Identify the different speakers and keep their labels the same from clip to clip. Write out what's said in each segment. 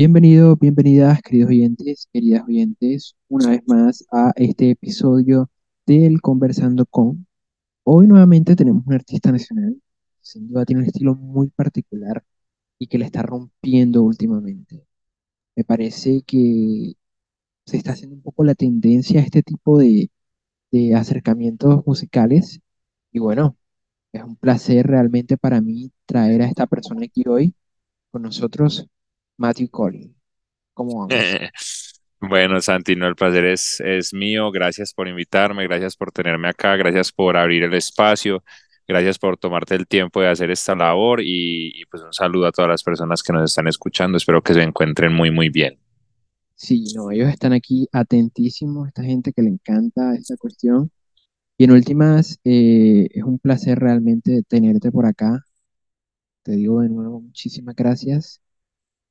Speaker 1: Bienvenidos, bienvenidas, queridos oyentes, queridas oyentes, una vez más a este episodio del Conversando con. Hoy nuevamente tenemos un artista nacional, sin duda tiene un estilo muy particular y que le está rompiendo últimamente. Me parece que se está haciendo un poco la tendencia a este tipo de, de acercamientos musicales y bueno, es un placer realmente para mí traer a esta persona aquí hoy con nosotros, Matthew Collin. ¿Cómo vamos?
Speaker 2: Bueno, Santi, no, el placer es, es mío. Gracias por invitarme, gracias por tenerme acá, gracias por abrir el espacio, gracias por tomarte el tiempo de hacer esta labor y, y pues un saludo a todas las personas que nos están escuchando. Espero que se encuentren muy, muy bien.
Speaker 1: Sí, no, ellos están aquí atentísimos, esta gente que le encanta esta cuestión. Y en últimas, eh, es un placer realmente tenerte por acá. Te digo de nuevo muchísimas gracias.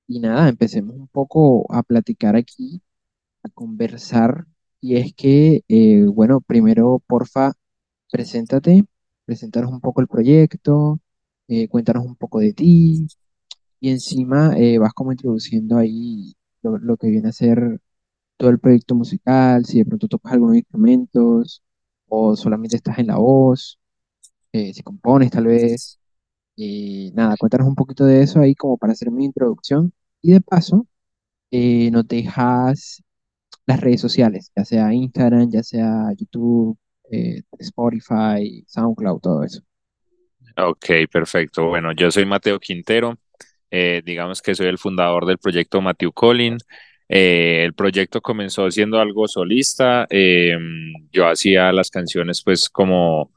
Speaker 1: Y nada, empecemos un poco a platicar aquí, a conversar. Y es que, eh, bueno, primero, porfa, preséntate, preséntanos un poco el proyecto, eh, cuéntanos un poco de ti. Y encima eh, vas como introduciendo ahí lo, lo que viene a ser todo el proyecto musical, si de pronto tocas algunos instrumentos o solamente estás en la voz, eh, si compones tal vez. Y nada, cuéntanos un poquito de eso ahí como para hacer mi introducción. Y de paso, eh, nos dejas las redes sociales, ya sea Instagram, ya sea YouTube, eh, Spotify, SoundCloud, todo eso.
Speaker 2: Ok, perfecto. Bueno, yo soy Mateo Quintero. eh, digamos que soy el fundador del proyecto Matthew Collin. Eh, el proyecto comenzó siendo algo solista. eh, yo hacía las canciones pues como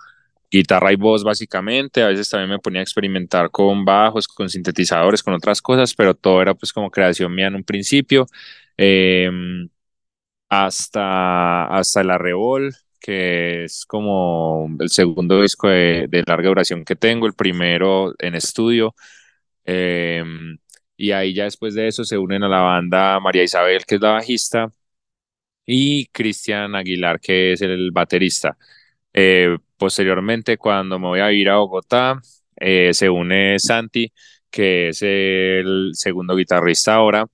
Speaker 2: guitarra y voz básicamente. A veces también me ponía a experimentar con bajos, con sintetizadores, con otras cosas, pero todo era pues como creación mía en un principio. Eh, hasta, hasta el Arrebol, que es como el segundo disco de, larga duración que tengo, el primero en estudio. Eh, y ahí ya después de eso se unen a la banda María Isabel, que es la bajista, y Cristian Aguilar, que es el baterista. Eh, posteriormente, cuando me voy a ir a Bogotá, eh, se une Santi, que es el segundo guitarrista ahora,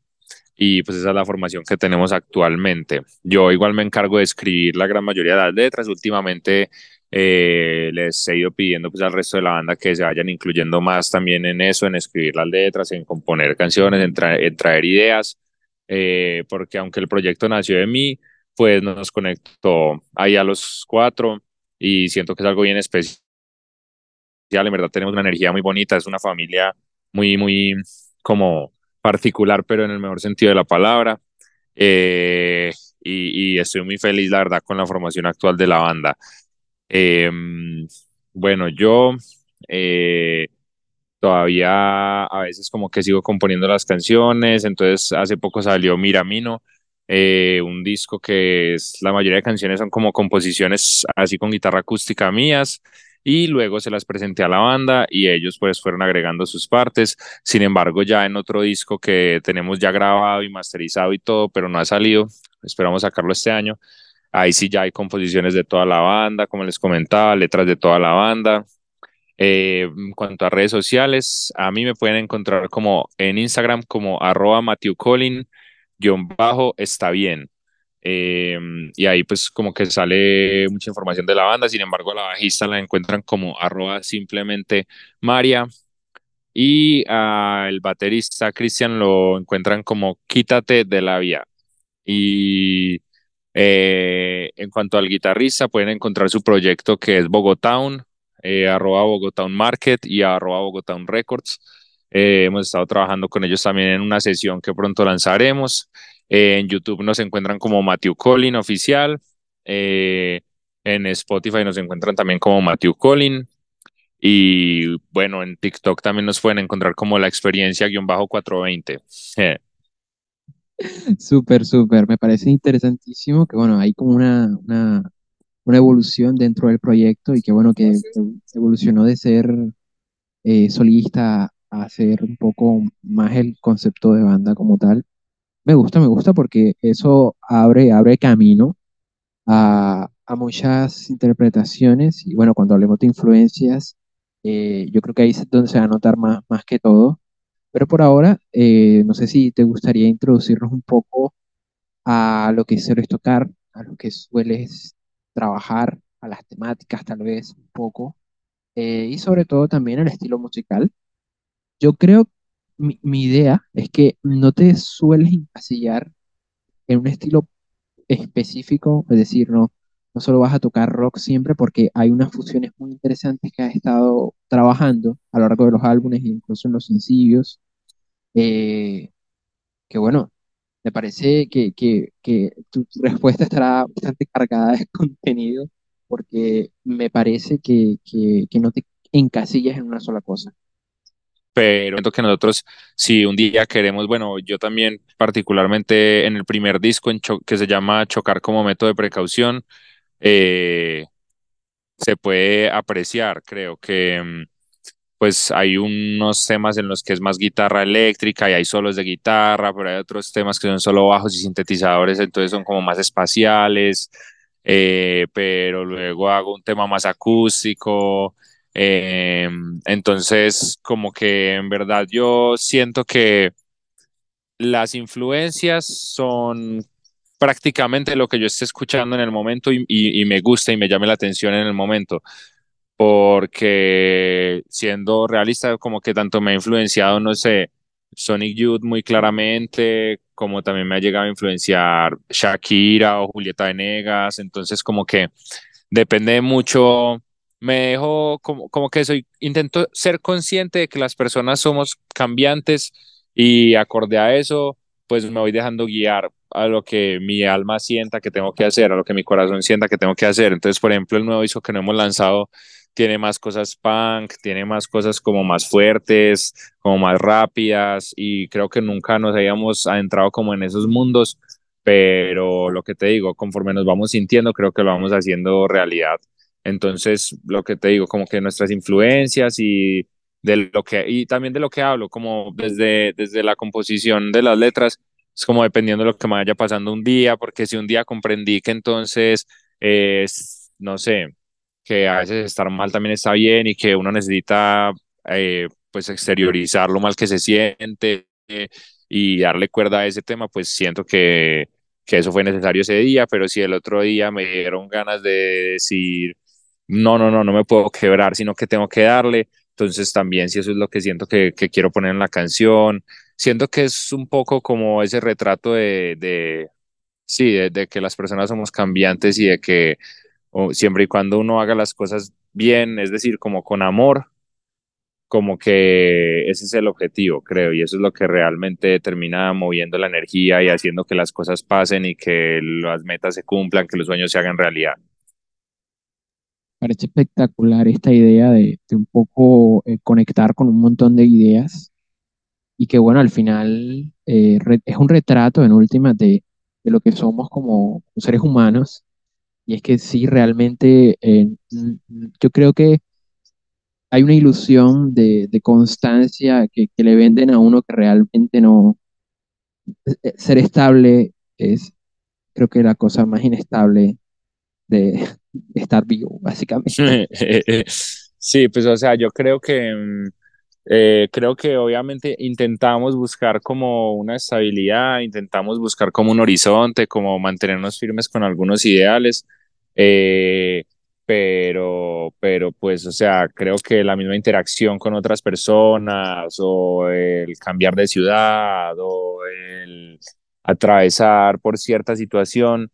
Speaker 2: y pues esa es la formación que tenemos actualmente. Yo igual me encargo de escribir la gran mayoría de las letras. Últimamente eh, les he ido pidiendo pues al resto de la banda que se vayan incluyendo más también en eso, en escribir las letras, en componer canciones, en, tra en traer ideas, eh, porque aunque el proyecto nació de mí, pues nos conectó ahí a los cuatro y siento que es algo bien especial. En verdad tenemos una energía muy bonita, es una familia muy, muy como particular, pero en el mejor sentido de la palabra. Eh, y, y, estoy muy feliz, la verdad, con la formación actual de la banda. Eh, bueno, yo eh, todavía a veces como que sigo componiendo las canciones, entonces hace poco salió Miramino, eh, un disco que la mayoría de canciones son como composiciones así con guitarra acústica mías y luego se las presenté a la banda y ellos pues fueron agregando sus partes. Sin embargo, ya en otro disco que tenemos ya grabado y masterizado y todo, pero no ha salido, esperamos sacarlo este año. Ahí sí ya hay composiciones de toda la banda, como les comentaba, letras de toda la banda. Eh, en cuanto a redes sociales, a mí me pueden encontrar como en Instagram como arroba Matthew Collin, guion bajo, está bien. Eh, y ahí pues como que sale mucha información de la banda, sin embargo la bajista la encuentran como arroba simplemente María y al baterista Cristian lo encuentran como quítate de la vía. Y eh, en cuanto al guitarrista pueden encontrar su proyecto que es Bogotown, eh, arroba Bogotown Market y arroba Bogotown Records. Eh, hemos estado trabajando con ellos también en una sesión que pronto lanzaremos. Eh, en YouTube nos encuentran como Matthew Collin Oficial. Eh, en Spotify nos encuentran también como Matthew Collin. Y bueno, en TikTok también nos pueden encontrar como la experiencia-420. Eh.
Speaker 1: Súper, súper. Me parece interesantísimo que, bueno, hay como una, una, una evolución dentro del proyecto y que, bueno, que evolucionó de ser eh, solista a ser un poco más el concepto de banda como tal. Me gusta, me gusta porque eso abre, abre camino a, a muchas interpretaciones y bueno, cuando hablemos de influencias, eh, yo creo que ahí es donde se va a notar más, más que todo. Pero por ahora, eh, no sé si te gustaría introducirnos un poco a lo que sueles tocar, a lo que sueles trabajar, a las temáticas tal vez un poco, eh, y sobre todo también al estilo musical. Yo creo, mi, idea es que no te sueles encasillar en un estilo específico, es decir, no, no solo vas a tocar rock siempre porque hay unas fusiones muy interesantes que has estado trabajando a lo largo de los álbumes e incluso en los sencillos, eh, que bueno, me parece que, que, tu respuesta estará bastante cargada de contenido porque me parece que, que no te encasillas en una sola cosa.
Speaker 2: Pero siento que nosotros, si un día queremos, bueno, yo también particularmente en el primer disco en que se llama Chocar como método de precaución, eh, se puede apreciar, creo que mm, pues hay unos temas en los que es más guitarra eléctrica y hay solos de guitarra, pero hay otros temas que son solo bajos y sintetizadores, entonces son como más espaciales, eh, pero luego hago un tema más acústico. Eh, entonces, como que en verdad yo siento que las influencias son prácticamente lo que yo esté escuchando en el momento y, y, y me gusta y me llame la atención en el momento. Porque siendo realista, como que tanto me ha influenciado, no sé, Sonic Youth muy claramente, como también me ha llegado a influenciar Shakira o Julieta Venegas, entonces como que depende mucho, me dejo como, como que soy, intento ser consciente de que las personas somos cambiantes y acorde a eso, pues me voy dejando guiar a lo que mi alma sienta que tengo que hacer, a lo que mi corazón sienta que tengo que hacer. Entonces, por ejemplo, el nuevo disco que no hemos lanzado tiene más cosas punk, tiene más cosas como más fuertes, como más rápidas y creo que nunca nos habíamos adentrado como en esos mundos, pero lo que te digo, conforme nos vamos sintiendo, creo que lo vamos haciendo realidad. Entonces, lo que te digo, como que nuestras influencias y de lo que y también de lo que hablo, como desde desde la composición de las letras, es como dependiendo de lo que me vaya pasando un día, porque si un día comprendí que entonces es, no sé, que a veces estar mal también está bien y que uno necesita eh, pues exteriorizar lo mal que se siente eh, y darle cuerda a ese tema, pues siento que, que eso fue necesario ese día, pero si el otro día me dieron ganas de decir, no, no, no, no me puedo quebrar, sino que tengo que darle, entonces también si eso es lo que siento que, que quiero poner en la canción, siento que es un poco como ese retrato de, de sí, de, de que las personas somos cambiantes y de que o siempre y cuando uno haga las cosas bien, es decir, como con amor, como que ese es el objetivo, creo, y eso es lo que realmente termina moviendo la energía y haciendo que las cosas pasen y que las metas se cumplan, que los sueños se hagan realidad.
Speaker 1: Parece espectacular esta idea de, de un poco eh, conectar con un montón de ideas. Y que bueno, al final eh, re- es un retrato en última de, de lo que somos como seres humanos. Y es que sí, realmente eh, mm, yo creo que hay una ilusión de, de constancia que, que le venden a uno que realmente no, eh, ser estable es creo que la cosa más inestable de estar vivo, básicamente.
Speaker 2: Sí, pues o sea, yo creo que mm, eh, creo que obviamente intentamos buscar como una estabilidad, intentamos buscar como un horizonte, como mantenernos firmes con algunos ideales, eh, pero, pero pues o sea, creo que la misma interacción con otras personas o el cambiar de ciudad o el atravesar por cierta situación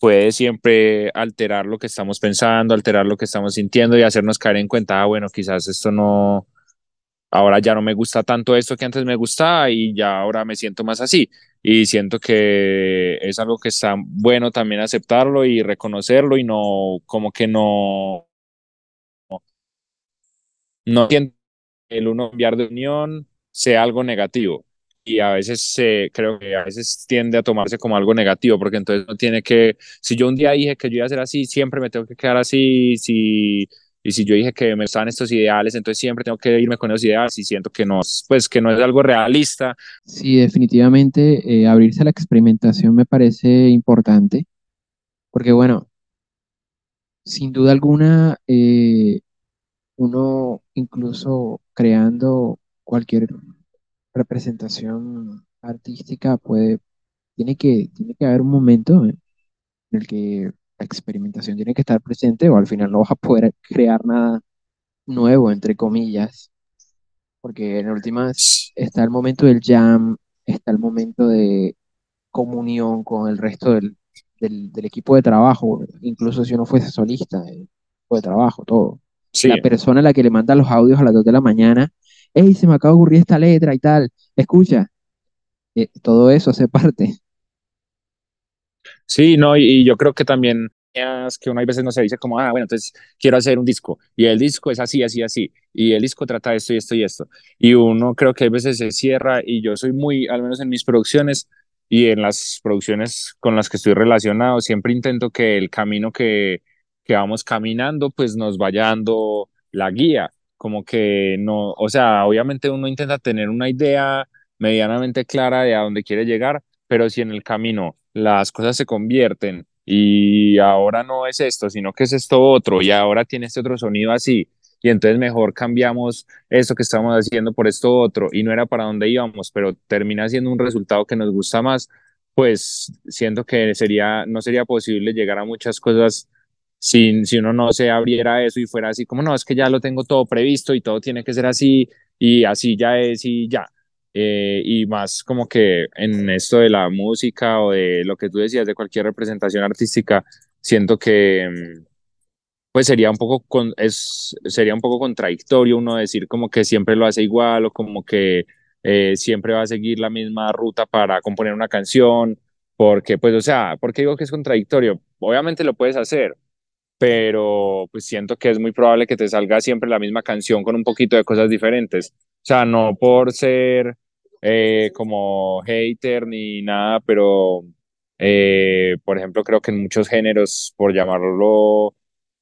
Speaker 2: puede siempre alterar lo que estamos pensando, alterar lo que estamos sintiendo y hacernos caer en cuenta, ah, bueno, quizás esto no, ahora ya no me gusta tanto esto que antes me gustaba y ya ahora me siento más así. Y siento que es algo que está bueno también aceptarlo y reconocerlo y no, como que no, no siento que el uno cambiar de unión sea algo negativo. Y a veces se, creo que a veces tiende a tomarse como algo negativo, porque entonces no tiene que, si yo un día dije que yo iba a ser así, siempre me tengo que quedar así, si, y si yo dije que me estaban estos ideales, entonces siempre tengo que irme con esos ideales y siento que no, es- pues que no es algo realista.
Speaker 1: Sí, definitivamente eh, abrirse a la experimentación me parece importante, porque bueno, sin duda alguna, eh, uno incluso creando cualquier representación artística puede, tiene que, tiene que haber un momento en el que la experimentación tiene que estar presente o al final no vas a poder crear nada nuevo, entre comillas, porque en últimas está el momento del jam, está el momento de comunión con el resto del, del, del equipo de trabajo, incluso si uno fuese solista, el equipo de trabajo, todo. La
Speaker 2: Sí,
Speaker 1: persona a la que le manda los audios a las 2 de la mañana, hey, se me acaba de ocurrir esta letra y tal, escucha, eh, todo eso hace parte.
Speaker 2: Sí, no, y, y yo creo que también es que uno a veces no se dice como, ah, bueno, entonces quiero hacer un disco y el disco es así, así, así, y el disco trata esto y esto y esto. Y uno creo que a veces se cierra y yo soy muy, al menos en mis producciones y en las producciones con las que estoy relacionado, siempre intento que el camino que, que vamos caminando pues nos vaya dando la guía, como que no, o sea, obviamente uno intenta tener una idea medianamente clara de a dónde quiere llegar pero si en el camino las cosas se convierten y ahora no es esto, sino que es esto otro y ahora tiene este otro sonido así y entonces mejor cambiamos esto que estamos haciendo por esto otro y no era para dónde íbamos, pero termina siendo un resultado que nos gusta más, pues siento que sería, no sería posible llegar a muchas cosas sin, si uno no se abriera eso y fuera así como, no, es que ya lo tengo todo previsto y todo tiene que ser así y así ya es y ya eh, y más como que en esto de la música o de lo que tú decías de cualquier representación artística, siento que mm, pues sería un poco es, sería un poco contradictorio uno decir como que siempre lo hace igual o como que eh, siempre va a seguir la misma ruta para componer una canción, porque pues o sea, ¿por qué digo que es contradictorio? Obviamente lo puedes hacer, pero pues siento que es muy probable que te salga siempre la misma canción con un poquito de cosas diferentes. O sea, no por ser eh, como hater ni nada, pero eh, por ejemplo, creo que en muchos géneros, por llamarlo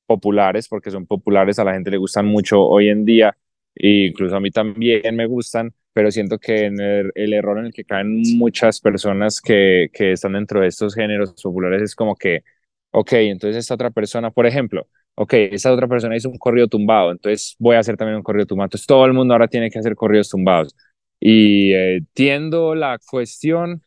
Speaker 2: populares, porque son populares, a la gente le gustan mucho hoy en día, e incluso a mí también me gustan, pero siento que en el, el error en el que caen muchas personas que, que están dentro de estos géneros populares es como que Ok, entonces esta otra persona, por ejemplo, ok, esta otra persona hizo un corrido tumbado, entonces voy a hacer también un corrido tumbado. Entonces todo el mundo ahora tiene que hacer corridos tumbados. Y eh, entiendo la cuestión,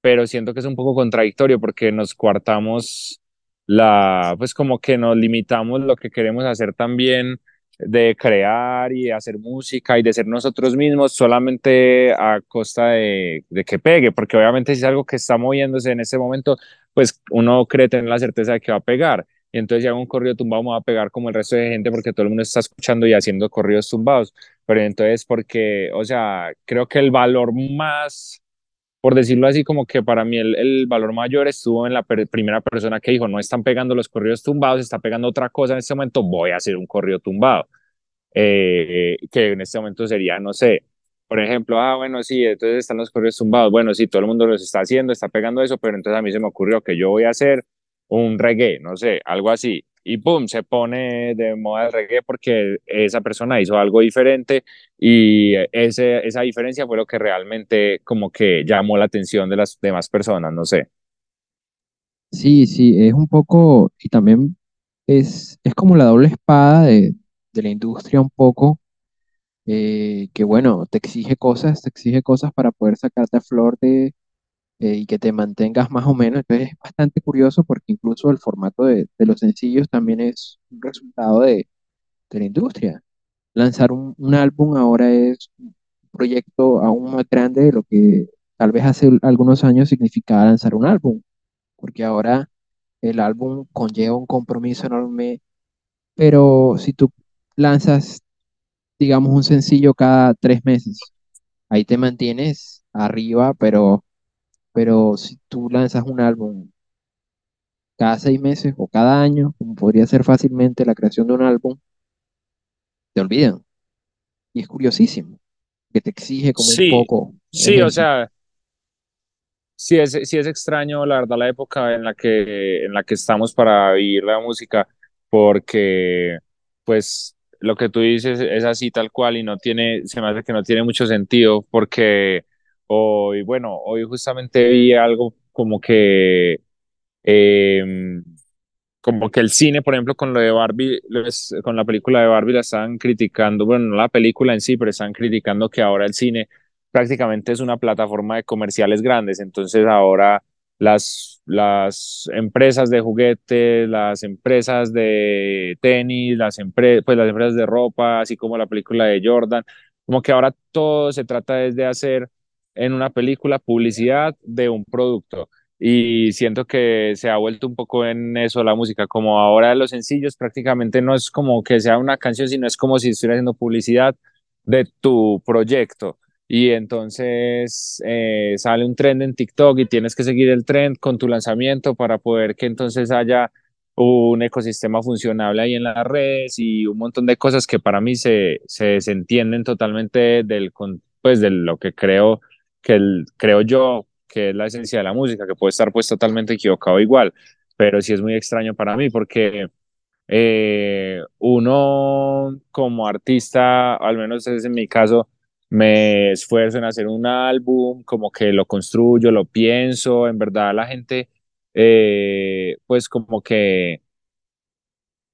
Speaker 2: pero siento que es un poco contradictorio porque nos coartamos la, pues como que nos limitamos lo que queremos hacer también de crear y de hacer música y de ser nosotros mismos solamente a costa de, de que pegue, porque obviamente si es algo que está moviéndose en ese momento, pues uno cree tener la certeza de que va a pegar. Y entonces si hago un corrido tumbado me va a pegar como el resto de gente porque todo el mundo está escuchando y haciendo corridos tumbados. Pero entonces porque, o sea, creo que el valor más por decirlo así, como que para mí el, el valor mayor estuvo en la primera persona que dijo, no están pegando los corridos tumbados, está pegando otra cosa en este momento, voy a hacer un corrido tumbado, eh, que en este momento sería, no sé, por ejemplo, ah, bueno, sí, entonces están los corridos tumbados, bueno, sí, todo el mundo los está haciendo, está pegando eso, pero entonces a mí se me ocurrió que yo voy a hacer un reggae, no sé, algo así, y pum, se pone de moda el reggae porque esa persona hizo algo diferente y ese, esa diferencia fue lo que realmente como que llamó la atención de las demás personas, no sé.
Speaker 1: Sí, sí, es un poco, y también es, es como la doble espada de, de la industria un poco, eh, que bueno, te exige cosas, te exige cosas para poder sacarte a flor de, eh, y que te mantengas más o menos. Entonces es bastante curioso porque incluso el formato de, de los sencillos también es un resultado de, de la industria. Lanzar un, un álbum ahora es un proyecto aún más grande de lo que tal vez hace algunos años significaba lanzar un álbum, porque ahora el álbum conlleva un compromiso enorme, pero si tú lanzas, digamos, un sencillo cada tres meses, ahí te mantienes arriba, pero, pero si tú lanzas un álbum cada seis meses o cada año, como podría ser fácilmente la creación de un álbum, te olvidan. Y es curiosísimo, que te exige como un
Speaker 2: Sí,
Speaker 1: poco, es
Speaker 2: sí, o sea, sí es, sí es extraño, la verdad, la época en la que, en la que estamos para vivir la música, porque, pues, lo que tú dices es así tal cual y no tiene, se me hace que no tiene mucho sentido, porque hoy, bueno, hoy justamente vi algo como que, em, como que el cine, por ejemplo, con lo de Barbie, con la película de Barbie la estaban criticando, bueno, no la película en sí, pero estaban criticando que ahora el cine prácticamente es una plataforma de comerciales grandes. Entonces ahora las, las empresas de juguetes, las empresas de tenis, las, pues las empresas de ropa, así como la película de Jordan, como que ahora todo se trata de hacer en una película publicidad de un producto. Y siento que se ha vuelto un poco en eso la música, como ahora los sencillos prácticamente no es como que sea una canción, sino es como si estuviera haciendo publicidad de tu proyecto y entonces eh, sale un trend en TikTok y tienes que seguir el trend con tu lanzamiento para poder que entonces haya un ecosistema funcionable ahí en las redes y un montón de cosas que para mí se, se, entienden totalmente del, pues, de lo que creo que el, creo yo que es la esencia de la música, que puede estar pues totalmente equivocado igual, pero sí es muy extraño para mí porque eh, uno como artista, al menos es en mi caso, me esfuerzo en hacer un álbum, como que lo construyo, lo pienso, en verdad la gente, eh, pues como que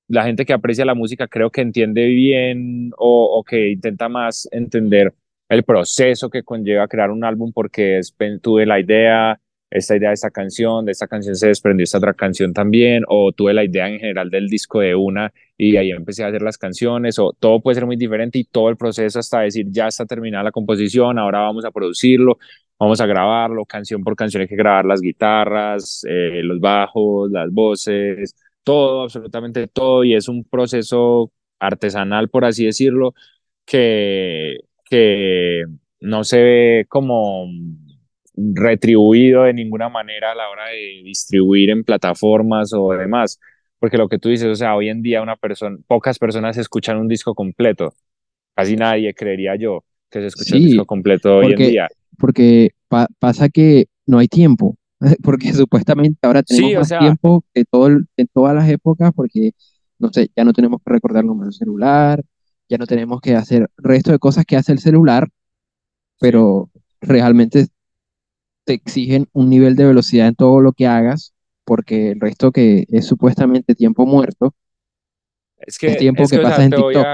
Speaker 2: la gente que aprecia la música creo que entiende bien o, que intenta más entender el proceso que conlleva crear un álbum porque es, tuve la idea, esta idea de esta canción, de esta canción se desprendió esta otra canción también, o tuve la idea en general del disco de una y ahí empecé a hacer las canciones, o todo puede ser muy diferente y todo el proceso hasta decir ya está terminada la composición, ahora vamos a producirlo, vamos a grabarlo, canción por canción hay que grabar las guitarras, eh, los bajos, las voces, todo, absolutamente todo, y es un proceso artesanal, por así decirlo, que, que no se ve como retribuido de ninguna manera a la hora de distribuir en plataformas o demás. Porque lo que tú dices, o sea, hoy en día una persona, pocas personas escuchan un disco completo. Casi nadie creería yo que se escucha un disco completo hoy en día.
Speaker 1: Porque pasa que no hay tiempo. Porque supuestamente ahora tenemos más tiempo que todo en todas las épocas, porque no sé, ya no tenemos que recordar el número celular, ya no tenemos que hacer resto de cosas que hace el celular, pero realmente te exigen un nivel de velocidad en todo lo que hagas, porque el resto que es supuestamente tiempo muerto,
Speaker 2: es que tiempo que, pasa en TikTok.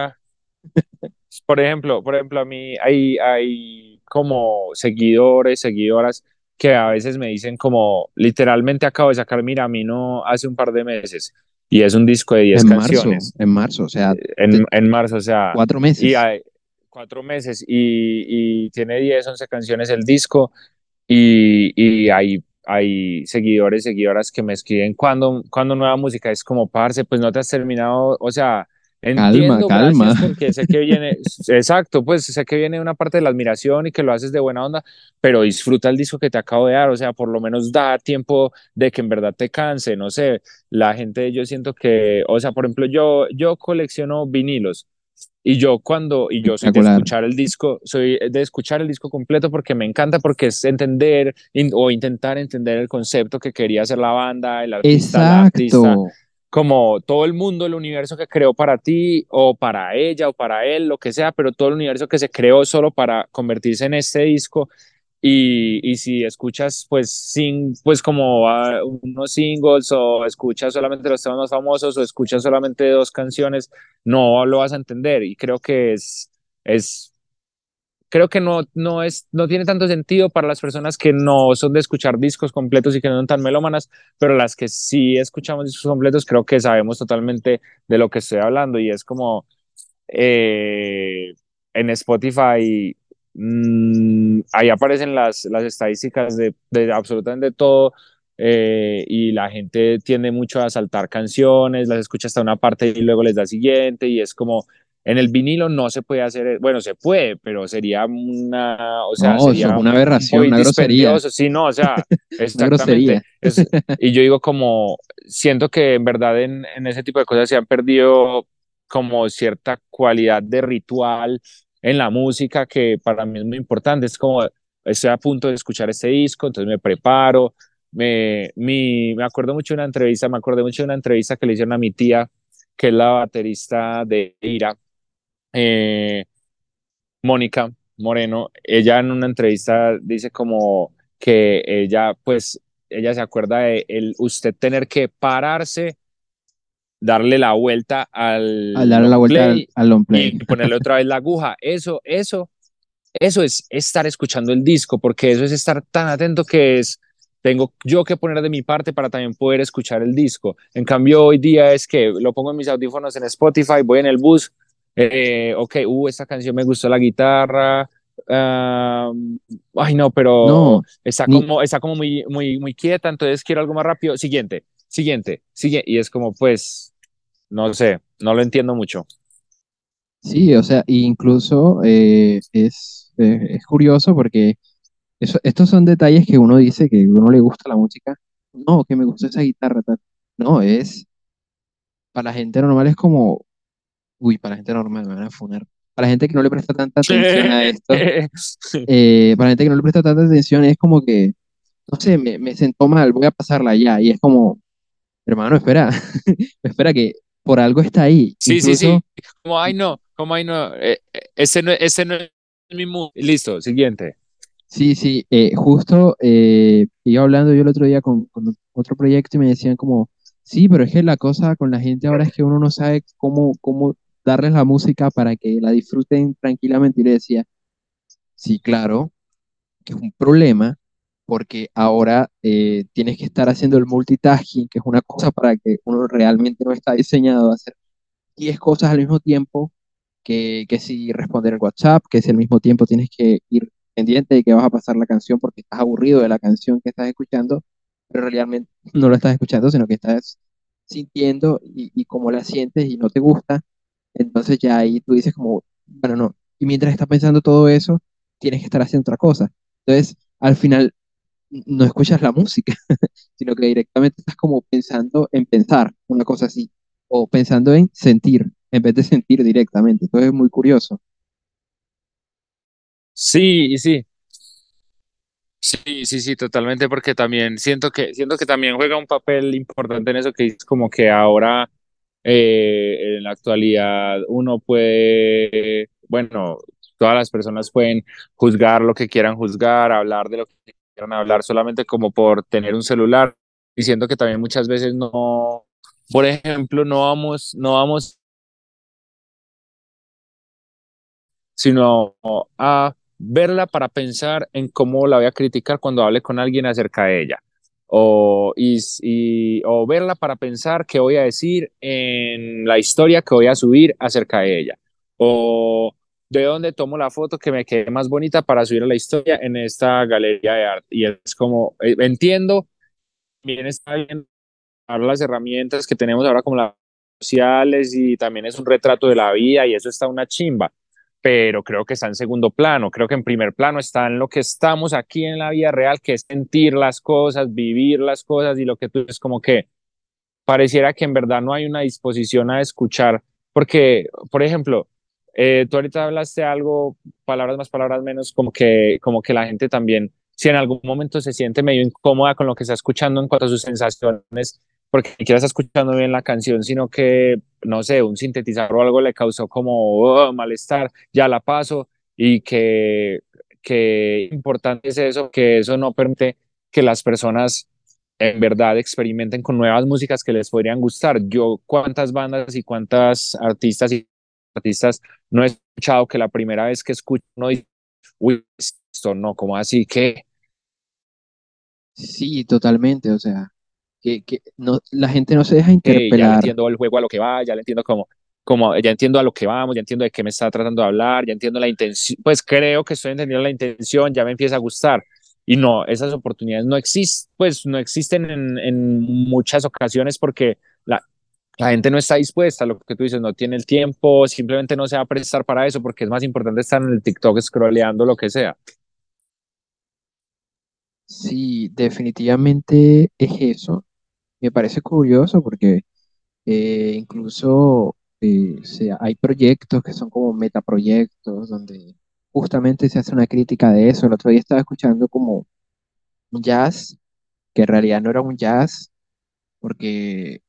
Speaker 2: por ejemplo, por ejemplo, a mí hay, hay como seguidores, seguidoras que a veces me dicen como literalmente acabo de sacar Mira, a mí no hace un par de meses y es un disco de 10 canciones.
Speaker 1: en marzo, o sea.
Speaker 2: En, en, marzo, o sea.
Speaker 1: Cuatro meses.
Speaker 2: Y hay, cuatro meses y, y tiene 10, 11 canciones el disco y, y hay, hay seguidores, seguidoras que me escriben cuando, cuando nueva música es como, parce, pues no te has terminado, o sea, entiendo,
Speaker 1: calma, calma.
Speaker 2: porque sé que viene, exacto, pues sé que viene una parte de la admiración y que lo haces de buena onda, pero disfruta el disco que te acabo de dar, o sea, por lo menos da tiempo de que en verdad te canse, no sé, la gente, yo siento que, o sea, por ejemplo, yo, yo colecciono vinilos, y yo cuando, y yo soy de escuchar el disco, soy de escuchar el disco completo porque me encanta, porque es entender o intentar entender el concepto que quería hacer la banda, el artista, la artista, como todo el mundo, el universo que creó para ti o para ella o para él, lo que sea, pero todo el universo que se creó solo para convertirse en este disco y, y, si escuchas pues sin pues como ah, unos singles o escuchas solamente los temas más famosos o escuchas solamente dos canciones no lo vas a entender. Y creo que es es creo que no no es no tiene tanto sentido para las personas que no son de escuchar discos completos y que no son tan melómanas pero las que sí escuchamos discos completos creo que sabemos totalmente de lo que estoy hablando. Y es como eh, en Spotify Mm, ahí aparecen las, las estadísticas de, de absolutamente todo eh, y la gente tiende mucho a saltar canciones, las escucha hasta una parte y luego les da siguiente y es como en el vinilo no se puede hacer, bueno, se puede, pero sería una, o sea, sería
Speaker 1: una aberración, una grosería.
Speaker 2: Sí, no, o sea, exactamente. y yo digo como, siento que en verdad en, en ese tipo de cosas se han perdido como cierta cualidad de ritual en la música que para mí es muy importante. Es como, estoy a punto de escuchar este disco, entonces me preparo. Me, mi, me acuerdo mucho de una entrevista, me acuerdo mucho de una entrevista que le hicieron a mi tía, que es la baterista de Ira, eh, Mónica Moreno. Ella en una entrevista dice como que ella, pues, ella se acuerda de el, usted tener que pararse darle la vuelta al,
Speaker 1: al darle la vuelta al, al
Speaker 2: y ponerle otra vez la aguja. Eso, eso eso es estar escuchando el disco, porque eso es estar tan atento que es, tengo yo que poner de mi parte para también poder escuchar el disco. En cambio, hoy día es que lo pongo en mis audífonos en Spotify, voy en el bus, eh, ok, uh, esta canción me gustó la guitarra, ay no, pero
Speaker 1: No,
Speaker 2: está
Speaker 1: ni,
Speaker 2: como, está como muy, muy, muy quieta, entonces quiero algo más rápido. Siguiente, siguiente, sigue, y es como, pues, no sé, no lo entiendo mucho.
Speaker 1: sí, o sea, incluso eh, es, eh, es curioso porque eso- estos son detalles que uno dice que uno le gusta la música. No, que me gustó esa guitarra, tal. No, es, para la gente normal es como, uy, para la gente normal me van a funar. Para la gente que no le presta tanta atención a esto, eh, para la gente que no le presta tanta atención es como que, no sé, me, me sentó mal, voy a pasarla ya. Y es como, hermano, espera, espera que por algo está ahí.
Speaker 2: Sí, sí,
Speaker 1: Incluso,
Speaker 2: sí. Como, ay, no, como, ay, no, eh, eh, ese no, ese no es mi mood. Listo, siguiente.
Speaker 1: sí, sí, eh, justo eh, iba hablando yo el otro día con, con otro proyecto y me decían como, sí, pero es que la cosa con la gente ahora es que uno no sabe cómo, cómo darles la música para que la disfruten tranquilamente. Y le decía, sí, claro, que es un problema porque ahora eh, tienes que estar haciendo el multitasking, que es una cosa para que uno realmente no está diseñado a hacer 10 cosas al mismo tiempo, que, que si responder el WhatsApp, que si al mismo tiempo tienes que ir pendiente de que vas a pasar la canción porque estás aburrido de la canción que estás escuchando, pero realmente no lo estás escuchando, sino que estás sintiendo y, y como la sientes y no te gusta, entonces ya ahí tú dices como, bueno, no. Y mientras estás pensando todo eso, tienes que estar haciendo otra cosa. Entonces, al final no escuchas la música, sino que directamente estás como pensando en pensar, una cosa así, o pensando en sentir, en vez de sentir directamente. Entonces es muy curioso.
Speaker 2: Sí, sí, sí, sí, sí, totalmente, porque también siento que, siento que también juega un papel importante en eso que es como que ahora, eh, en la actualidad, uno puede, bueno, todas las personas pueden juzgar lo que quieran juzgar, hablar de lo que quieran hablar solamente como por tener un celular, y siento que también muchas veces no, por ejemplo, no vamos, no vamos sino a verla para pensar en cómo la voy a criticar cuando hable con alguien acerca de ella. O, y- o verla para pensar qué voy a decir en la historia que voy a subir acerca de ella. O de dónde tomo la foto que me quede más bonita para subir a la historia en esta galería de arte. Y es como, eh, entiendo, bien está bien las herramientas que tenemos ahora como las sociales y también es un retrato de la vida y eso está una chimba, pero creo que está en segundo plano, creo que en primer plano está en lo que estamos aquí en la vida real, que es sentir las cosas, vivir las cosas y lo que tú es como que pareciera que en verdad no hay una disposición a escuchar, porque, por ejemplo, eh, tú ahorita hablaste algo, palabras más, palabras menos, como que, como que la gente también, si en algún momento se siente medio incómoda con lo que está escuchando en cuanto a sus sensaciones, porque ni siquiera está escuchando bien la canción, sino que, no sé, un sintetizador o algo le causó como oh, malestar, ya la paso, y que, que importante es eso, que eso no permite que las personas en verdad experimenten con nuevas músicas que les podrían gustar. Yo cuántas bandas y cuántas artistas y artistas no he escuchado que la primera vez que escucho no dice, uy, esto no, como así que,
Speaker 1: Sí, totalmente. O sea, que, que no, la gente no se deja
Speaker 2: que ya le
Speaker 1: interpelar.
Speaker 2: entiendo el juego a lo que va, ya le entiendo como, como, ya entiendo a lo que vamos, ya entiendo de qué me está tratando de hablar, ya entiendo la intención, pues creo que estoy entendiendo la intención, ya me empieza a gustar. Y no, esas oportunidades no existen, pues no existen en, en muchas ocasiones porque la, gente no está dispuesta, lo que tú dices, no tiene el tiempo, simplemente no se va a prestar para eso porque es más importante estar en el TikTok scrolleando lo que sea.
Speaker 1: Sí, definitivamente es eso. Me parece curioso porque eh, incluso eh, hay proyectos que son como metaproyectos donde justamente se hace una crítica de eso. El otro día estaba escuchando como un jazz, que en realidad no era un jazz porque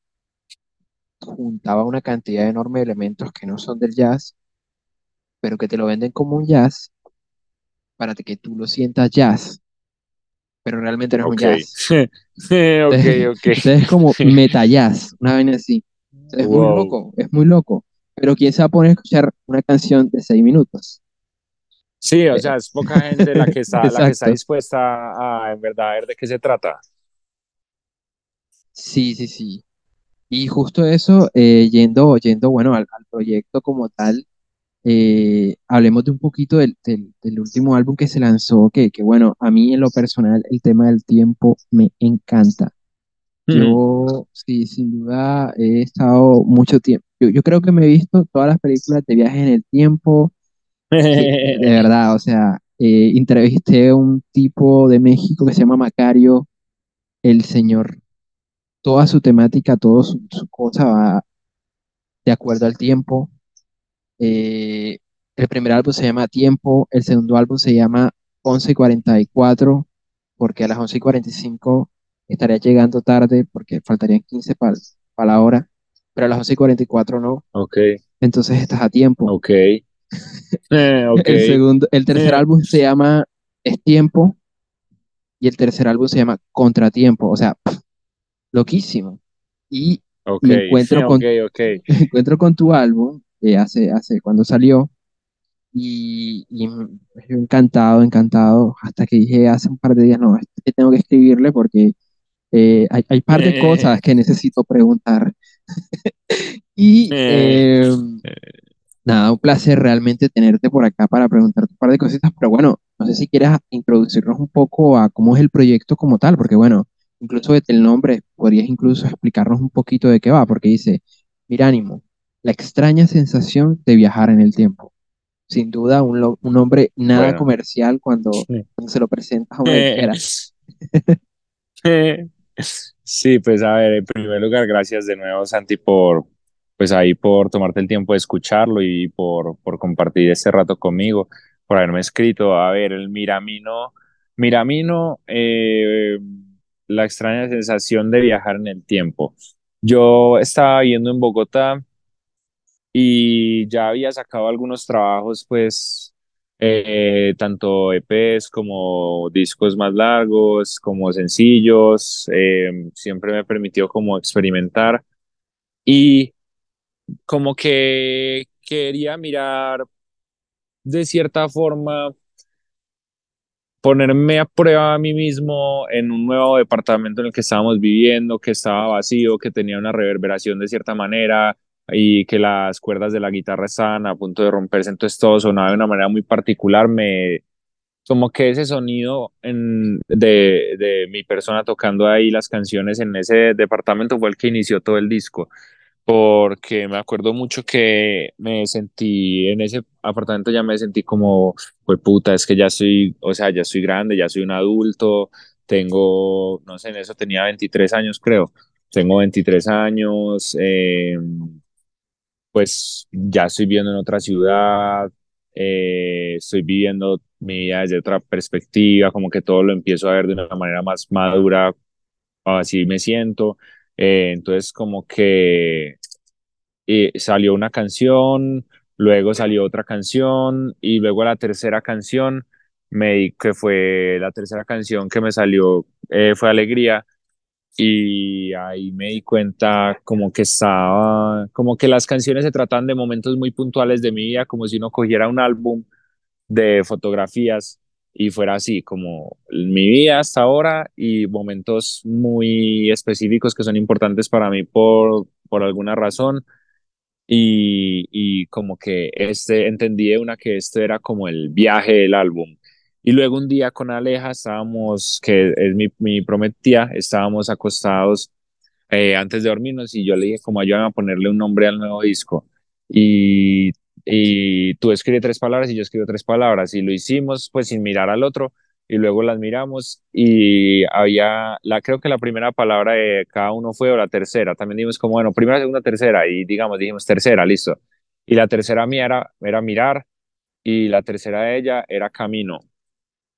Speaker 1: juntaba una cantidad enorme de elementos que no son del jazz, pero que te lo venden como un jazz para que tú lo sientas jazz, pero realmente no es un
Speaker 2: Ok,
Speaker 1: jazz.
Speaker 2: ok,
Speaker 1: Entonces,
Speaker 2: ok.
Speaker 1: entonces es como meta jazz, una vaina así. Entonces, es muy
Speaker 2: Wow.
Speaker 1: loco, es muy loco. Pero ¿quién se va a poner a escuchar una canción de seis minutos?
Speaker 2: Sí, o
Speaker 1: Eh,
Speaker 2: sea, es poca gente la que está, la que está dispuesta a, en verdad ver de qué se trata.
Speaker 1: Sí, sí, sí. Y justo eso, eh, yendo, yendo, bueno, al, al proyecto como tal, eh, hablemos de un poquito del, del, del último álbum que se lanzó, que, que bueno, a mí en lo personal el tema del tiempo me encanta. Yo, sí, sin duda he estado mucho tiempo. Yo, yo creo que me he visto todas las películas de viajes en el tiempo, de verdad, o sea, eh, entrevisté a un tipo de México que se llama Macario, el señor, toda su temática, toda su, su cosa va de acuerdo al tiempo. Eh, el primer álbum se llama Tiempo, el segundo álbum se llama once y cuarenta y cuatro porque a las once y cuarenta y cinco estaría llegando tarde, porque faltarían 15 para la hora, pero a las once y cuarenta y cuatro no,
Speaker 2: Ok,
Speaker 1: entonces estás a tiempo.
Speaker 2: ok, eh, ok.
Speaker 1: El segundo, el tercer
Speaker 2: eh,
Speaker 1: álbum se llama Es Tiempo y el tercer álbum se llama Contratiempo, o sea, pff, loquísimo. Y me encuentro con, me encuentro con tu álbum, eh, hace, hace, cuando salió, Y, y yo encantado, encantado, hasta que dije hace un par de días, no, es que tengo que escribirle porque eh, hay, hay par de cosas que necesito preguntar. Y
Speaker 2: Eh,
Speaker 1: nada, un placer realmente tenerte por acá para preguntarte un par de cositas, pero bueno, no sé si quieres introducirnos un poco a cómo es el proyecto como tal, porque bueno, incluso desde el nombre podrías incluso explicarnos un poquito de qué va, porque dice, mira ánimo, la extraña sensación de viajar en el tiempo. Sin duda, un, lo- un hombre nada
Speaker 2: bueno.
Speaker 1: comercial cuando, cuando se lo presentas a una
Speaker 2: Eh,
Speaker 1: disquera.
Speaker 2: Sí, pues a ver, en primer lugar, gracias de nuevo, Santi, por, pues ahí por tomarte el tiempo de escucharlo y por, por compartir este rato conmigo, por haberme escrito. A ver, el Miramino, Miramino, eh, la extraña sensación de viajar en el tiempo. Yo estaba viviendo en Bogotá y ya había sacado algunos trabajos, pues, eh, tanto EPs como discos más largos, como sencillos, eh, siempre me permitió como experimentar y como que quería mirar de cierta forma ponerme a prueba a mí mismo en un nuevo departamento en el que estábamos viviendo, que estaba vacío, que tenía una reverberación de cierta manera y que las cuerdas de la guitarra estaban a punto de romperse, entonces todo sonaba de una manera muy particular, me como que ese sonido en, de, de mi persona tocando ahí las canciones en ese departamento fue el que inició todo el disco porque me acuerdo mucho que me sentí en ese apartamento, ya me sentí como, pues puta, es que ya soy, o sea, ya soy grande, ya soy un adulto, tengo, no sé, en eso tenía 23 años, creo, tengo 23 años, eh, pues ya estoy viviendo en otra ciudad, eh, estoy viviendo mi vida desde otra perspectiva, como que todo lo empiezo a ver de una manera más madura, así me siento. Eh, entonces, como que eh, salió una canción, luego salió otra canción y luego la tercera canción, me que fue la tercera canción que me salió, eh, fue Alegría. Y ahí me di cuenta como que estaba, como que las canciones se tratan de momentos muy puntuales de mi vida, como si uno cogiera un álbum de fotografías y fuera así, como mi vida hasta ahora y momentos muy específicos que son importantes para mí por, por alguna razón y, y como que este, entendí de una que este era como el viaje del álbum. Y luego un día con Aleja estábamos, que es mi, mi prometida, estábamos acostados eh, antes de dormirnos y yo le dije como ayúdame a ponerle un nombre al nuevo disco. Y, y tú escribes tres palabras y yo escribo tres palabras y lo hicimos pues sin mirar al otro y luego las miramos y había, la, creo que la primera palabra de cada uno fue o la tercera, también dijimos como, bueno, primera, segunda, tercera y digamos, dijimos tercera, listo. Y la tercera mía era, era mirar y la tercera de ella era camino.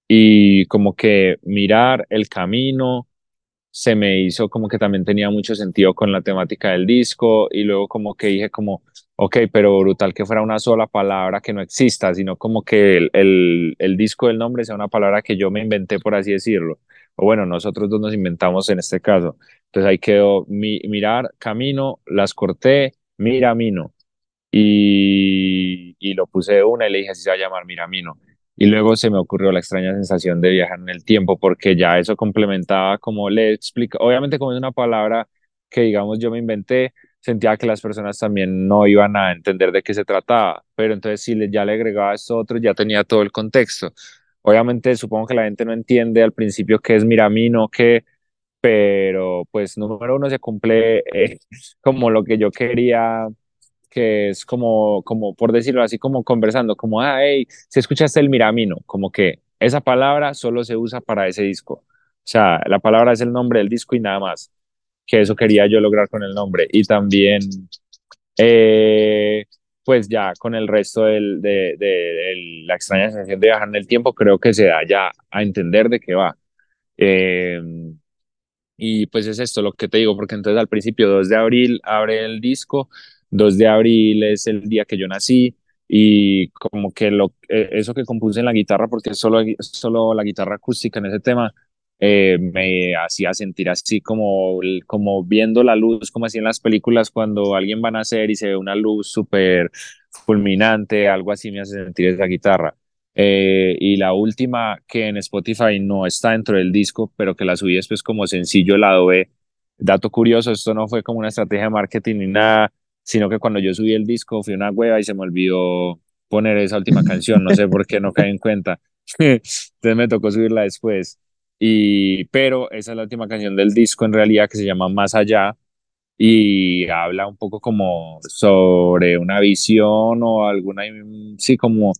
Speaker 2: Y como que mirar el camino se me hizo como que también tenía mucho sentido con la temática del disco y luego como que dije como, ok, pero brutal que fuera una sola palabra que no exista, sino como que el, el, el disco del nombre sea una palabra que yo me inventé, por así decirlo. O bueno, nosotros dos nos inventamos en este caso. Entonces ahí quedó mi, mirar, camino, las corté, miramino. Y, y lo puse de una y le dije así se va a llamar Miramino. Y luego se me ocurrió la extraña sensación de viajar en el tiempo, porque ya eso complementaba como le explica, obviamente como es una palabra que digamos yo me inventé, sentía que las personas también no iban a entender de qué se trataba, pero entonces si ya le agregaba esto otro, ya tenía todo el contexto. Obviamente supongo que la gente no entiende al principio qué es Miramino, qué, pero pues número uno se cumple eh, como lo que yo quería que es como, como, por decirlo así, como conversando, como, ah, hey, si escuchaste el Miramino, como que esa palabra solo se usa para ese disco. O sea, la palabra es el nombre del disco y nada más, que eso quería yo lograr con el nombre. Y también, eh, pues ya con el resto del, de, de, de, la extraña sensación de viajar en el tiempo, creo que se da ya a entender de qué va. Eh, y pues es esto lo que te digo, porque entonces al principio 2 de abril abre el disco 2 de abril es el día que yo nací y como que lo, eh, eso que compuse en la guitarra, porque solo, solo la guitarra acústica en ese tema, eh, me hacía sentir así como, como viendo la luz, como así en las películas cuando alguien va a nacer y se ve una luz súper fulminante, algo así me hace sentir esa guitarra. Eh, y la última que en Spotify no está dentro del disco, pero que la subí después como sencillo lado B. Dato curioso, esto no fue como una estrategia de marketing ni nada, sino que cuando yo subí el disco fui una hueva y se me olvidó poner esa última canción, no sé por qué no caí en cuenta. Entonces me tocó subirla después. Y, pero esa es la última canción del disco en realidad que se llama Más Allá y habla un poco como sobre una visión o alguna, sí, como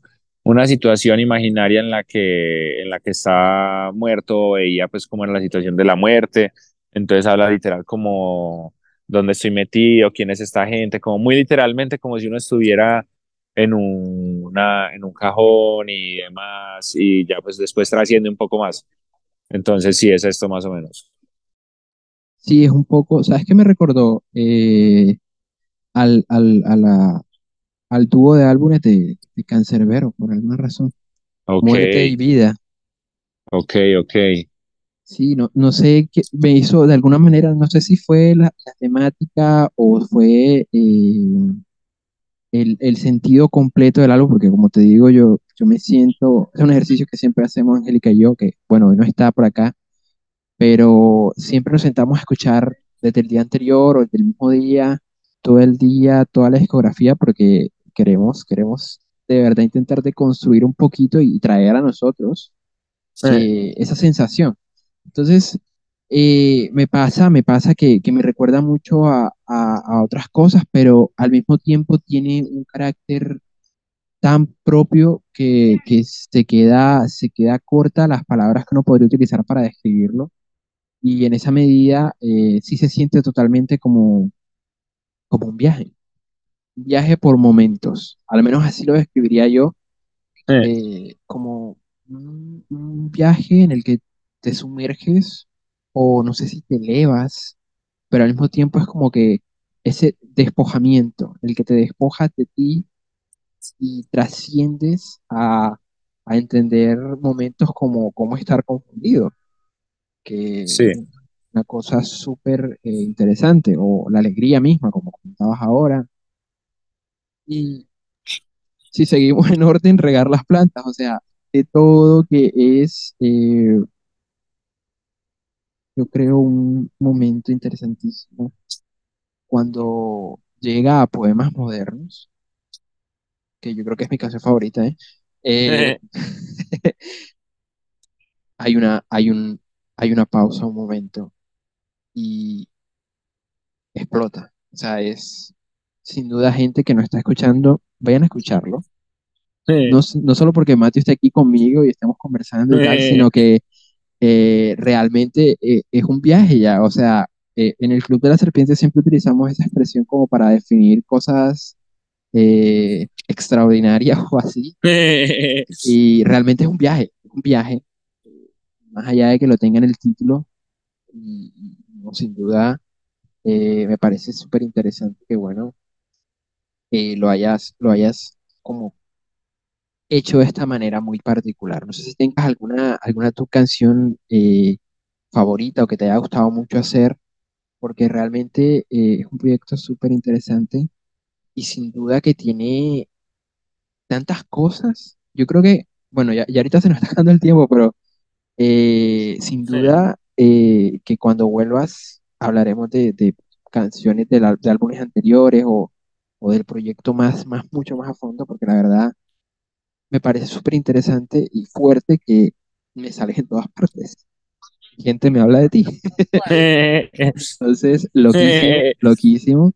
Speaker 2: una situación imaginaria en la que, en la que está muerto, veía pues como en la situación de la muerte. Entonces habla literal como dónde estoy metido, quién es esta gente, como muy literalmente como si uno estuviera en, una, en un cajón y demás, y ya pues después trasciende un poco más. Entonces sí, es esto más o menos.
Speaker 1: Sí, es un poco, ¿sabes qué me recordó? Eh, al, al, a la, al dúo de álbumes de, de Cancerbero, por alguna razón.
Speaker 2: Okay.
Speaker 1: Muerte y vida.
Speaker 2: Ok, ok.
Speaker 1: Sí, no, no sé qué me hizo de alguna manera, no sé si fue la, la temática o fue eh, el, el sentido completo del álbum, porque como te digo, yo, yo me siento, es un ejercicio que siempre hacemos Angélica y yo, que bueno, hoy no está por acá, pero siempre nos sentamos a escuchar desde el día anterior o desde el mismo día, todo el día, toda la discografía, porque queremos, queremos de verdad intentar de construir un poquito y traer a nosotros eh, esa sensación. Entonces, eh, me pasa, me pasa que, que me recuerda mucho a, a, a otras cosas, pero al mismo tiempo tiene un carácter tan propio que, que se queda, se queda corta las palabras que uno podría utilizar para describirlo. Y en esa medida eh, sí se siente totalmente como, como un viaje, un viaje por momentos. Al menos así lo describiría yo,
Speaker 2: Eh,
Speaker 1: eh, como un, un viaje en el que te sumerges o no sé si te elevas, pero al mismo tiempo es como que ese despojamiento, el que te despojas de ti y trasciendes a, a entender momentos como, como estar confundido, que es una cosa súper eh, interesante, o la alegría misma, como comentabas ahora. Y si seguimos en orden, regar las plantas, o sea, de todo que es, eh, yo creo, un momento interesantísimo cuando llega a poemas modernos, que yo creo que es mi canción favorita, ¿eh? Eh, hay una, hay un, hay una pausa, un momento, y explota. O sea, es sin duda gente que no está escuchando, vayan a escucharlo. No, no solo porque Matthew esté aquí conmigo y estemos conversando y tal, sino que eh, realmente eh, es un viaje ya. O sea, eh, en el Club de la Serpiente siempre utilizamos esa expresión como para definir cosas eh, extraordinarias o así. Y realmente es un viaje, un viaje, más allá de que lo tenga en el título. Y, no, sin duda, eh, me parece súper interesante que, bueno, eh, lo hayas, lo hayas como hecho de esta manera muy particular. No sé si tengas alguna, alguna tu canción eh, favorita o que te haya gustado mucho hacer, porque realmente eh, es un proyecto súper interesante y sin duda que tiene tantas cosas. Yo creo que bueno, ya, ya ahorita se nos está acabando el tiempo, pero eh, sin duda eh, que cuando vuelvas hablaremos de, de canciones del al- de, álbumes anteriores o, o del proyecto más, más, mucho más a fondo, porque la verdad me parece súper interesante y fuerte que me sales en todas partes. Gente me habla de ti. Entonces, loquísimo, loquísimo.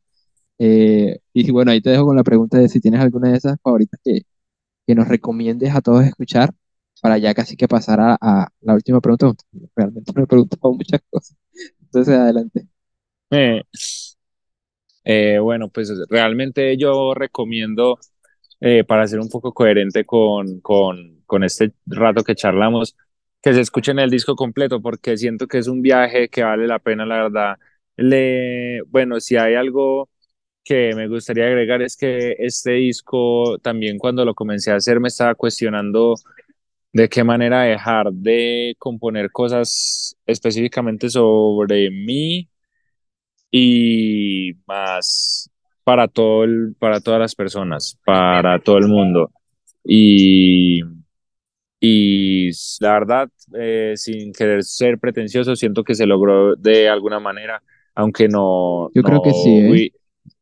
Speaker 1: Eh, y bueno, ahí te dejo con la pregunta de si tienes alguna de esas favoritas que, que nos recomiendes a todos escuchar para ya casi que pasar a, a la última pregunta. Realmente me he preguntado muchas cosas. Entonces, adelante.
Speaker 2: Eh, bueno, pues realmente yo recomiendo, eh, para ser un poco coherente con, con, con este rato que charlamos, que se escuchen el disco completo, porque siento que es un viaje que vale la pena, la verdad. Le, bueno, si hay algo que me gustaría agregar es que este disco también cuando lo comencé a hacer me estaba cuestionando de qué manera dejar de componer cosas específicamente sobre mí y más para todo el, para todas las personas, para todo el mundo. Y, y la verdad, eh, sin querer ser pretencioso, siento que se logró de alguna manera, aunque no,
Speaker 1: Yo
Speaker 2: no,
Speaker 1: creo que sí, ¿eh?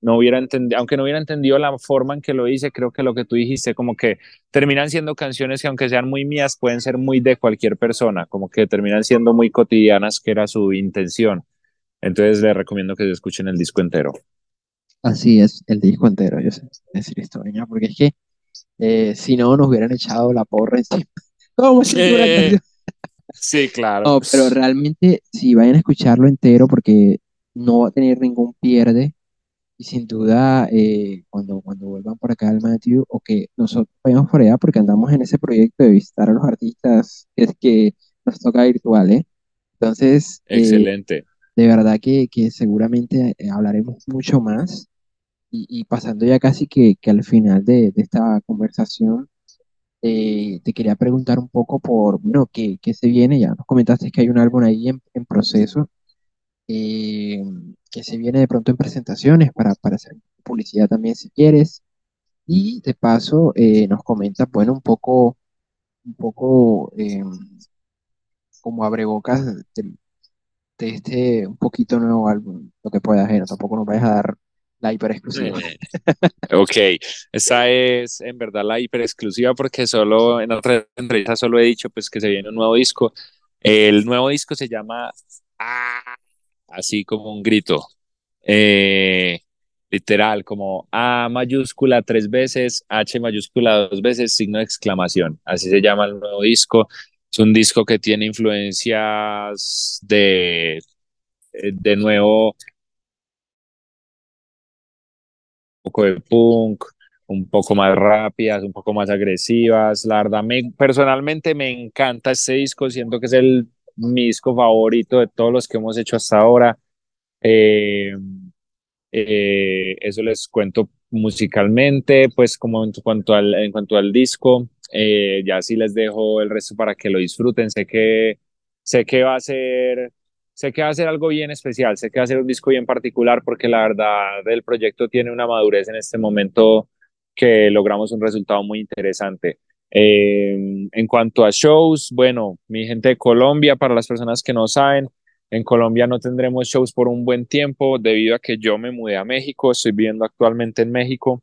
Speaker 2: no hubiera entendido, aunque no hubiera entendido la forma en que lo hice, creo que lo que tú dijiste, como que terminan siendo canciones que aunque sean muy mías, pueden ser muy de cualquier persona, como que terminan siendo muy cotidianas, que era su intención. Entonces les recomiendo que se escuchen el disco entero.
Speaker 1: Así es, el disco entero, yo sé decir esto, ¿no? porque es que eh, si no nos hubieran echado la porra encima. ¿Cómo se
Speaker 2: Eh, sí, claro.
Speaker 1: No, pero realmente si vayan a escucharlo entero porque no va a tener ningún pierde y sin duda eh, cuando, cuando vuelvan por acá al Matthew o que nosotros vayamos por allá porque andamos en ese proyecto de visitar a los artistas es que nos toca virtual, ¿eh? Entonces, eh,
Speaker 2: Excelente.
Speaker 1: de verdad que, que seguramente eh, hablaremos mucho más y, y pasando ya casi que, que al final de, de esta conversación, eh, te quería preguntar un poco por, bueno, ¿qué, qué se viene? Ya nos comentaste que hay un álbum ahí en, en proceso, eh, que se viene de pronto en presentaciones para, para hacer publicidad también si quieres. Y de paso eh, nos comenta, bueno, un poco, un poco eh, como abrebocas de, de este un poquito nuevo álbum, lo que puedas, no, tampoco nos vayas a dar la hiper exclusiva.
Speaker 2: Ok, esa es en verdad la hiper exclusiva porque solo en otra entrevista solo he dicho pues que se viene un nuevo disco. El nuevo disco se llama Ah, así como un grito. Eh, literal, como A mayúscula tres veces, H mayúscula dos veces, signo de exclamación. Así se llama el nuevo disco. Es un disco que tiene influencias de, eh, de nuevo, poco de punk, un poco más rápidas, un poco más agresivas. La verdad, me, personalmente me encanta este disco, siento que es el mi disco favorito de todos los que hemos hecho hasta ahora. Eh, eh, eso les cuento musicalmente, pues como en cuanto al, en cuanto al disco, eh, ya sí les dejo el resto para que lo disfruten. Sé que, sé que va a ser, sé que va a ser algo bien especial, sé que va a ser un disco bien particular porque la verdad el proyecto tiene una madurez en este momento que logramos un resultado muy interesante. Eh, en cuanto a shows, bueno, mi gente de Colombia, para las personas que no saben, en Colombia no tendremos shows por un buen tiempo debido a que yo me mudé a México, estoy viviendo actualmente en México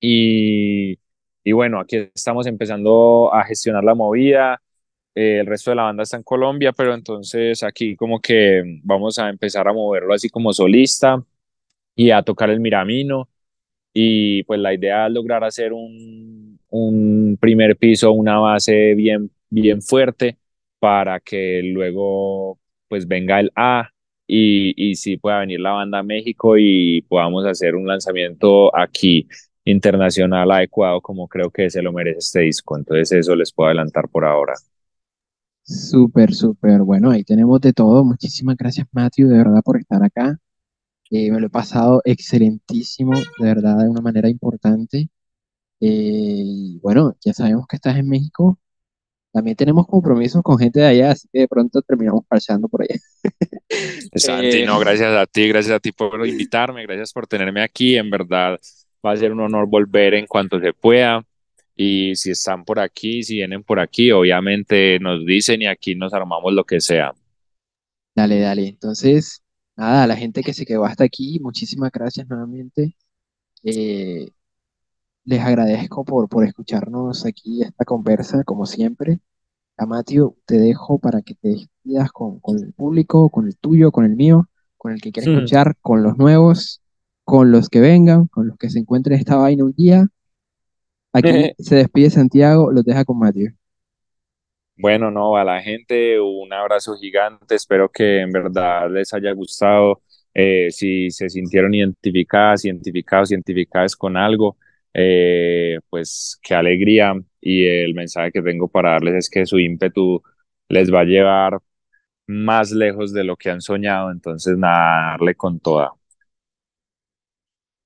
Speaker 2: y, y bueno, aquí estamos empezando a gestionar la movida. Eh, el resto de la banda está en Colombia, pero entonces aquí como que vamos a empezar a moverlo así como solista y a tocar el Miramino. Y pues la idea es lograr hacer un, un primer piso, una base bien, bien fuerte para que luego pues venga el A y, y sí pueda venir la banda a México y podamos hacer un lanzamiento aquí internacional adecuado como creo que se lo merece este disco. Entonces eso les puedo adelantar por ahora.
Speaker 1: Súper, súper. Bueno, ahí tenemos de todo. Muchísimas gracias, Matthew, de verdad, por estar acá. Eh, me lo he pasado excelentísimo, de verdad, de una manera importante. Eh, y bueno, ya sabemos que estás en México. También tenemos compromisos con gente de allá, así que de pronto terminamos parchando por allá.
Speaker 2: Santi,
Speaker 1: Eh,
Speaker 2: no, gracias a ti, gracias a ti por invitarme, gracias por tenerme aquí. En verdad va a ser un honor volver en cuanto se pueda. Y si están por aquí, si vienen por aquí, obviamente nos dicen y aquí nos armamos lo que sea.
Speaker 1: Dale, dale. Entonces, nada, a la gente que se quedó hasta aquí, muchísimas gracias nuevamente. Eh, les agradezco por, por escucharnos aquí esta conversa, como siempre. A Matthew, te dejo para que te despidas con, con el público, con el tuyo, con el mío, con el que quiera escuchar, con los nuevos, con los que vengan, con los que se encuentren esta vaina un día. Aquí se despide Santiago, los deja con Matthew.
Speaker 2: Bueno, no, a la gente un abrazo gigante, espero que en verdad les haya gustado, eh, si se sintieron identificadas, identificados, identificadas con algo, eh, pues qué alegría y el mensaje que tengo para darles es que su ímpetu les va a llevar más lejos de lo que han soñado, entonces nada, darle con toda.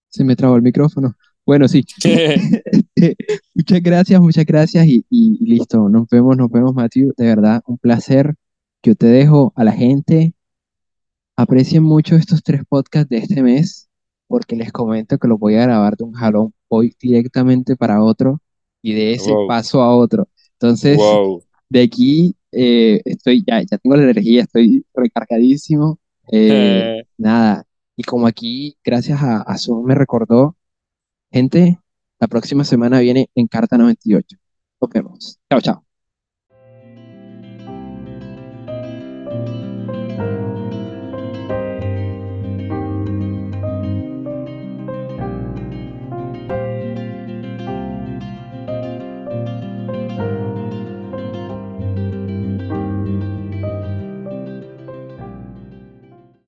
Speaker 1: Se me trabó el micrófono. Bueno, sí. muchas gracias, muchas gracias y, y, listo. Nos vemos, nos vemos, Matthew. De verdad, un placer. Yo te dejo a la gente. Aprecien mucho estos tres podcasts de este mes porque les comento que los voy a grabar de un jalón. Voy directamente para otro y de ese paso a otro. Entonces, de aquí eh, estoy, ya, ya tengo la energía, estoy recargadísimo. Eh, nada, y como aquí, gracias a, a Zoom me recordó, gente, la próxima semana viene en Carta 98. Nos vemos. Chao, chao.